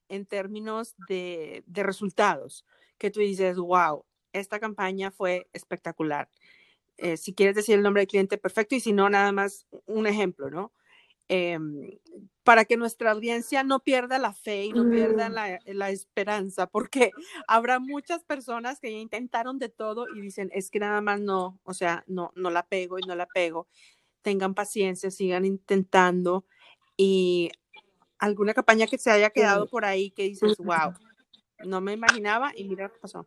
[SPEAKER 1] en términos de, de resultados? Que tú dices, wow, esta campaña fue espectacular. Eh, si quieres decir el nombre del cliente, perfecto, y si no, nada más un ejemplo, ¿no? Em, para que nuestra audiencia no pierda la fe y no pierda mm. la, la, esperanza, porque habrá muchas personas que ya intentaron de todo y dicen, es que nada más no, o sea, no, no la pego y no la pego. Tengan paciencia, sigan intentando y alguna campaña que se haya quedado por ahí que dices, wow, no me imaginaba y mira qué pasó.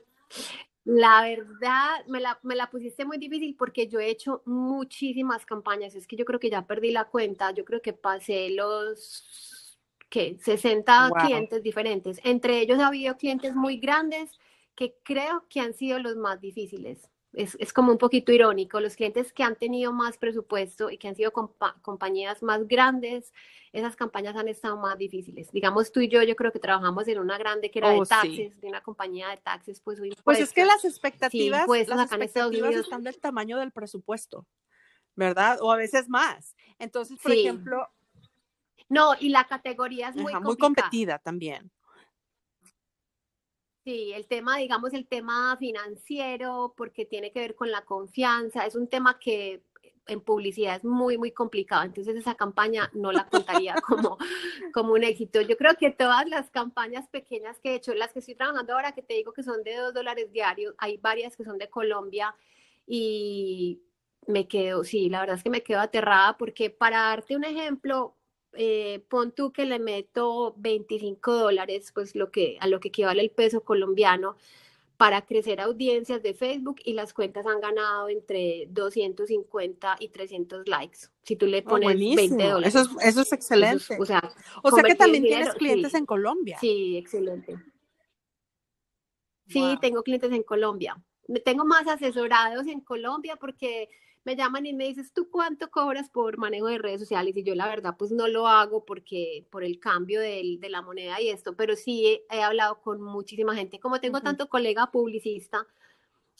[SPEAKER 2] La verdad, me la, me la, pusiste muy difícil porque yo he hecho muchísimas campañas. Es que yo creo que ya perdí la cuenta. Yo creo que pasé los ¿qué? 60 clientes diferentes. Entre ellos ha habido clientes muy grandes que creo que han sido los más difíciles es, es, como un poquito irónico, los clientes que han tenido más presupuesto y que han sido compañías más grandes, esas campañas han estado más difíciles. Digamos tú y yo, yo creo que trabajamos en una grande que era de oh, taxis, de una compañía de taxis, pues
[SPEAKER 1] Pues es que las expectativas, las expectativas están del tamaño del presupuesto, ¿verdad? O a veces más. Entonces, por ejemplo...
[SPEAKER 2] No, y la categoría es muy,
[SPEAKER 1] muy competida también.
[SPEAKER 2] Sí, el tema, digamos, el tema financiero, porque tiene que ver con la confianza, es un tema que en publicidad es muy, muy complicado. Entonces esa campaña no la contaría como, *laughs* como un éxito. Yo creo que todas las campañas pequeñas que he hecho, las que estoy trabajando ahora, que te digo que son de dos dólares diarios, hay varias que son de Colombia y me quedo, sí, la verdad es que me quedo aterrada porque para darte un ejemplo, eh, pon tú que le meto 25 dólares, pues lo que, a lo que equivale el peso colombiano, para crecer audiencias de Facebook y las cuentas han ganado entre 250 y 300 likes. Si tú le oh, pones 20 dólares.
[SPEAKER 1] Eso es, excelente. o sea, o sea que también tienes clientes en Colombia.
[SPEAKER 2] Sí, excelente. Sí, tengo clientes en Colombia. Tengo más asesorados en Colombia porque me llaman y me dices, ¿tú cuánto cobras por manejo de redes sociales? Y yo la verdad pues no lo hago porque por el cambio de, de la moneda y esto, pero sí he, hablado con muchísima gente. Como tengo tanto colega publicista,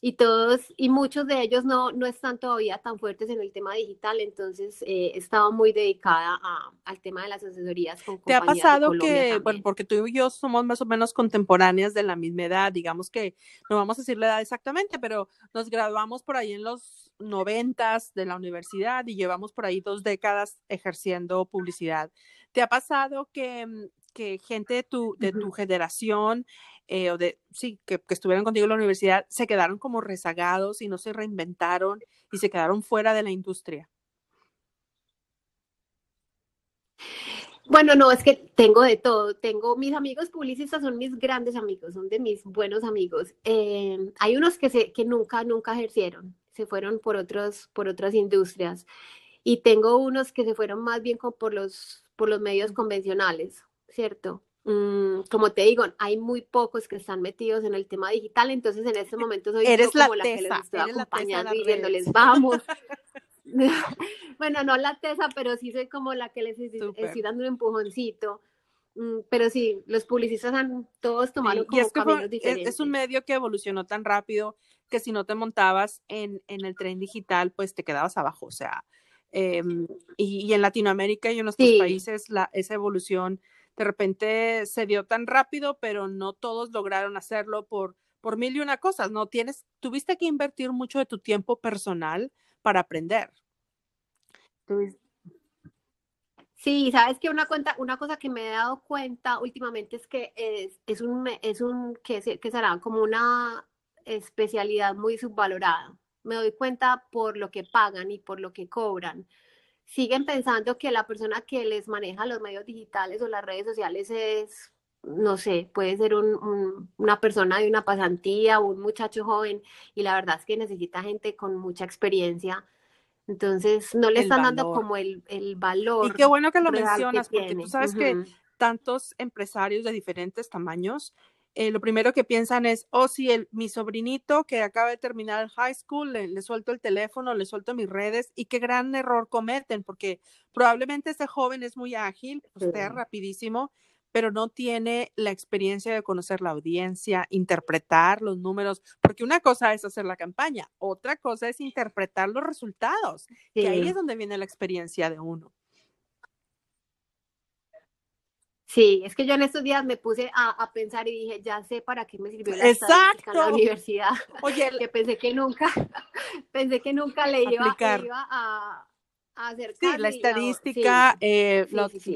[SPEAKER 2] y todos y muchos de ellos no, no están todavía tan fuertes en el tema digital, entonces eh, he estado muy dedicada a, al tema de las asesorías con
[SPEAKER 1] ¿Te ha pasado que, bueno, porque tú y yo somos más o menos contemporáneas de la misma edad, digamos que no vamos a decir la edad exactamente, pero nos graduamos por ahí en los noventas de la universidad y llevamos por ahí dos décadas ejerciendo publicidad. ¿Te ha pasado que, mm, que gente de tu, de tu generación eh, o de, sí, que, que, estuvieron contigo en la universidad, se quedaron como rezagados y no se reinventaron y se quedaron fuera de la industria?
[SPEAKER 2] Bueno, no, es que tengo de todo. Tengo mis amigos publicistas, son mis grandes amigos, son de mis buenos amigos. Eh, hay unos que, se, que nunca, nunca ejercieron, se fueron por, otros, por otras industrias. Y tengo unos que se fueron más bien por, los, por los medios convencionales, ¿cierto? Mm, como te digo, hay muy pocos que están metidos en el tema digital, entonces en este momento soy
[SPEAKER 1] Eres
[SPEAKER 2] como
[SPEAKER 1] la, que les
[SPEAKER 2] estoy acompañando y diciéndoles, vamos. *laughs* *laughs* bueno, no la tesa, pero sí soy como la que les estoy, dando un empujoncito. Mm, pero sí, los publicistas han todos tomado como caminos diferentes.
[SPEAKER 1] Es un medio que evolucionó tan rápido que si no te montabas en, en el tren digital, pues te quedabas abajo. O sea, em, y, en Latinoamérica y en nuestros países la, esa evolución de repente se dio tan rápido, pero no todos lograron hacerlo por, por mil y una cosas, ¿no? Tienes, tuviste que invertir mucho de tu tiempo personal para aprender.
[SPEAKER 2] Sí, sabes que una cuenta, una cosa que me he dado cuenta últimamente es que es, es un, es un, que, que será como una especialidad muy subvalorada. Me doy cuenta por lo que pagan y por lo que cobran siguen pensando que la persona que les maneja los medios digitales o las redes sociales es no sé, puede ser una persona de una pasantía o un muchacho joven y la verdad es que necesita gente con mucha experiencia. Entonces, no le están dando como el, valor.
[SPEAKER 1] Y qué bueno que lo mencionas, porque tú sabes que tantos empresarios de diferentes tamaños, eh, lo primero que piensan es, oh, si el, mi sobrinito que acaba de terminar el high school, le, suelto el teléfono, le suelto mis redes y qué gran error cometen, porque probablemente este joven es muy ágil, usted rapidísimo, pero no tiene la experiencia de conocer la audiencia, interpretar los números, porque una cosa es hacer la campaña, otra cosa es interpretar los resultados, y ahí es donde viene la experiencia de uno.
[SPEAKER 2] Sí, es que yo en estos días me puse a, pensar y dije, ya sé para qué me sirvió la Exacto. en la universidad. Oye, *laughs* que pensé que nunca, *laughs* pensé que nunca le iba, a, hacer
[SPEAKER 1] Sí, la estadística, eh,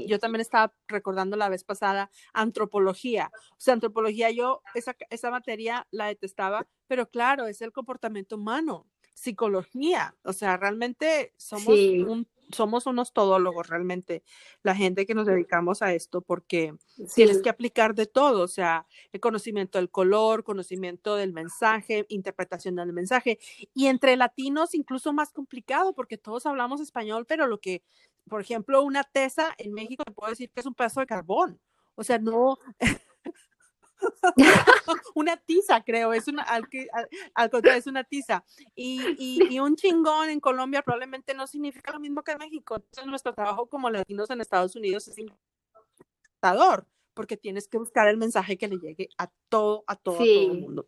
[SPEAKER 1] yo también estaba recordando la vez pasada, antropología. O sea, antropología, yo esa, esa materia la detestaba, pero claro, es el comportamiento humano psicología, o sea, realmente somos un somos unos todólogos realmente, la gente que nos dedicamos a esto, porque tienes que aplicar de todo, o sea, el conocimiento del color, conocimiento del mensaje, interpretación del mensaje, y entre latinos incluso más complicado, porque todos hablamos español, pero lo que, por ejemplo, una tesa en México, te puedo decir que es un pedazo de carbón, o sea, no, *laughs* *laughs* una tiza, creo, es una, al, contrario, es una tiza. Y, un chingón en Colombia probablemente no significa lo mismo que en México. Entonces, nuestro trabajo como latinos en Estados Unidos es importador, porque tienes que buscar el mensaje que le llegue a todo, a todo, el mundo.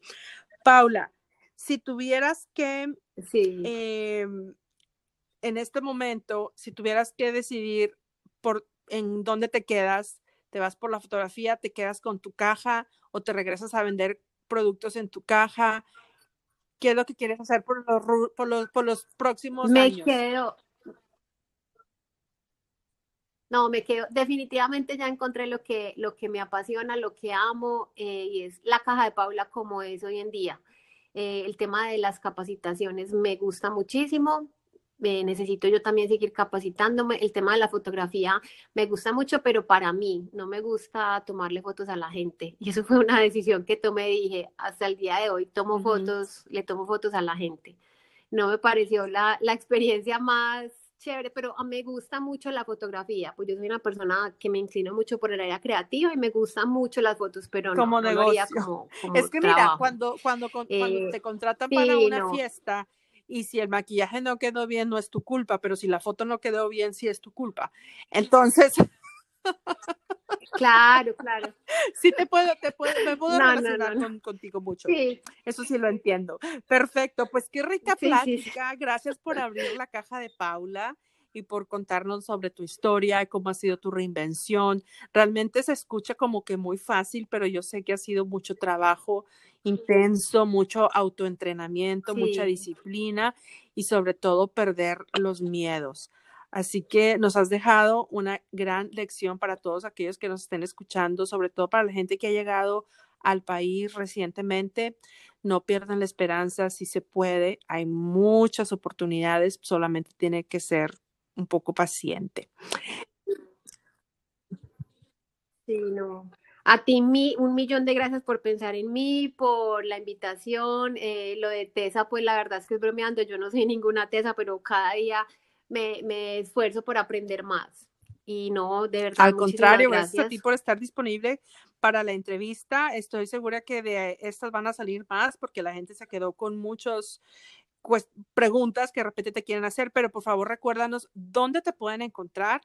[SPEAKER 1] Paula, si tuvieras que, em, en este momento, si tuvieras que decidir por en dónde te quedas, te vas por la fotografía, te quedas con tu caja o te regresas a vender productos en tu caja. ¿Qué es lo que quieres hacer por los, por los, por los próximos
[SPEAKER 2] me
[SPEAKER 1] años?
[SPEAKER 2] Me quedo. No, me quedo. Definitivamente ya encontré lo que, lo que me apasiona, lo que amo, eh, y es la caja de Paula como es hoy en día. Eh, el tema de las capacitaciones me gusta muchísimo necesito yo también seguir capacitándome. El tema de la fotografía me gusta mucho, pero para mí no me gusta tomarle fotos a la gente. Y eso fue una decisión que tomé, dije, hasta el día de hoy tomo fotos, le tomo fotos a la gente. No me pareció la, la experiencia más chévere, pero me gusta mucho la fotografía, pues yo soy una persona que me inclino mucho por el área creativa y me gustan mucho las fotos, pero no,
[SPEAKER 1] como negocio. como, Es que mira, cuando, cuando, cuando eh, te contratan para una fiesta, y si el maquillaje no quedó bien, no es tu culpa, pero si la foto no quedó bien, sí es tu culpa. Entonces... *laughs*
[SPEAKER 2] Claro, claro. *laughs*
[SPEAKER 1] Sí te puedo, te puedo, me puedo relacionar contigo mucho. Sí. Eso sí lo entiendo. Perfecto, pues qué rica plática. Gracias por abrir la caja de Paula y por contarnos sobre tu historia y cómo ha sido tu reinvención. Realmente se escucha como que muy fácil, pero yo sé que ha sido mucho trabajo intenso, mucho autoentrenamiento, mucha disciplina y sobre todo perder los miedos. Así que nos has dejado una gran lección para todos aquellos que nos estén escuchando, sobre todo para la gente que ha llegado al país recientemente. No pierdan la esperanza, si se puede, hay muchas oportunidades, solamente tiene que ser un poco paciente.
[SPEAKER 2] Sí, no. A ti un millón de gracias por pensar en mí, por la invitación. Eh, lo de TESA, pues la verdad es que es bromeando. Yo no soy ninguna TESA, pero cada día me, esfuerzo por aprender más. Y no, de verdad.
[SPEAKER 1] Al contrario, gracias a ti por estar disponible para la entrevista. Estoy segura que de estas van a salir más porque la gente se quedó con muchos preguntas que de repente te quieren hacer, pero por favor recuérdanos dónde te pueden encontrar.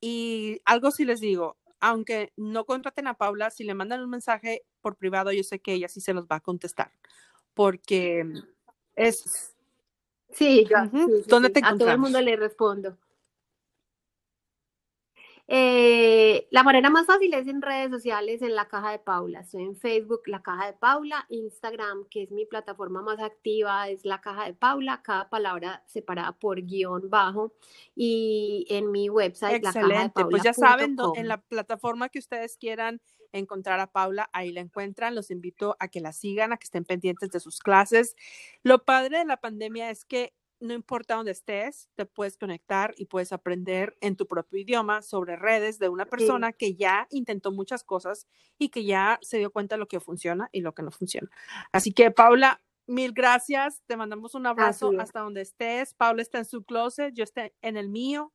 [SPEAKER 1] Y algo si les digo, aunque no contraten a Paula, si le mandan un mensaje por privado, yo sé que ella sí se los va a contestar, porque es...
[SPEAKER 2] Sí, yo, ¿dónde te A todo el mundo le respondo. Eh, la manera más fácil es en redes sociales, en la caja de Paula. Estoy en Facebook, la caja de Paula, Instagram, que es mi plataforma más activa, es la caja de Paula, cada palabra separada por guion bajo. Y en mi website,
[SPEAKER 1] la caja de Paula. Pues ya saben, en la plataforma que ustedes quieran encontrar a Paula, ahí la encuentran. Los invito a que la sigan, a que estén pendientes de sus clases. Lo padre de la pandemia es que no importa dónde estés, te puedes conectar y puedes aprender en tu propio idioma sobre redes de una persona que ya intentó muchas cosas y que ya se dio cuenta de lo que funciona y lo que no funciona. Así que, Paula, mil gracias. Te mandamos un abrazo hasta donde estés. Paula está en su closet, yo estoy en el mío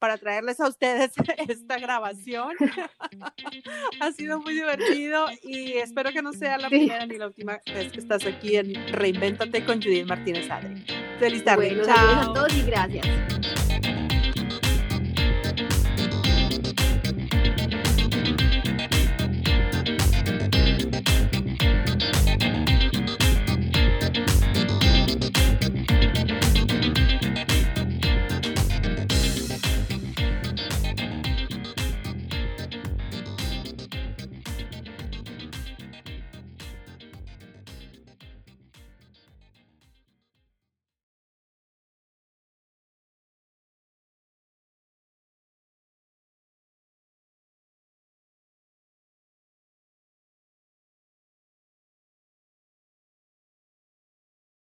[SPEAKER 1] para traerles a ustedes *laughs* esta grabación. *laughs* ha sido muy divertido y espero que no sea la primera ni la última vez que estás aquí en Reinvéntate con Judith Martínez Adri. Feliz tarde.
[SPEAKER 2] Chao. a todos y gracias.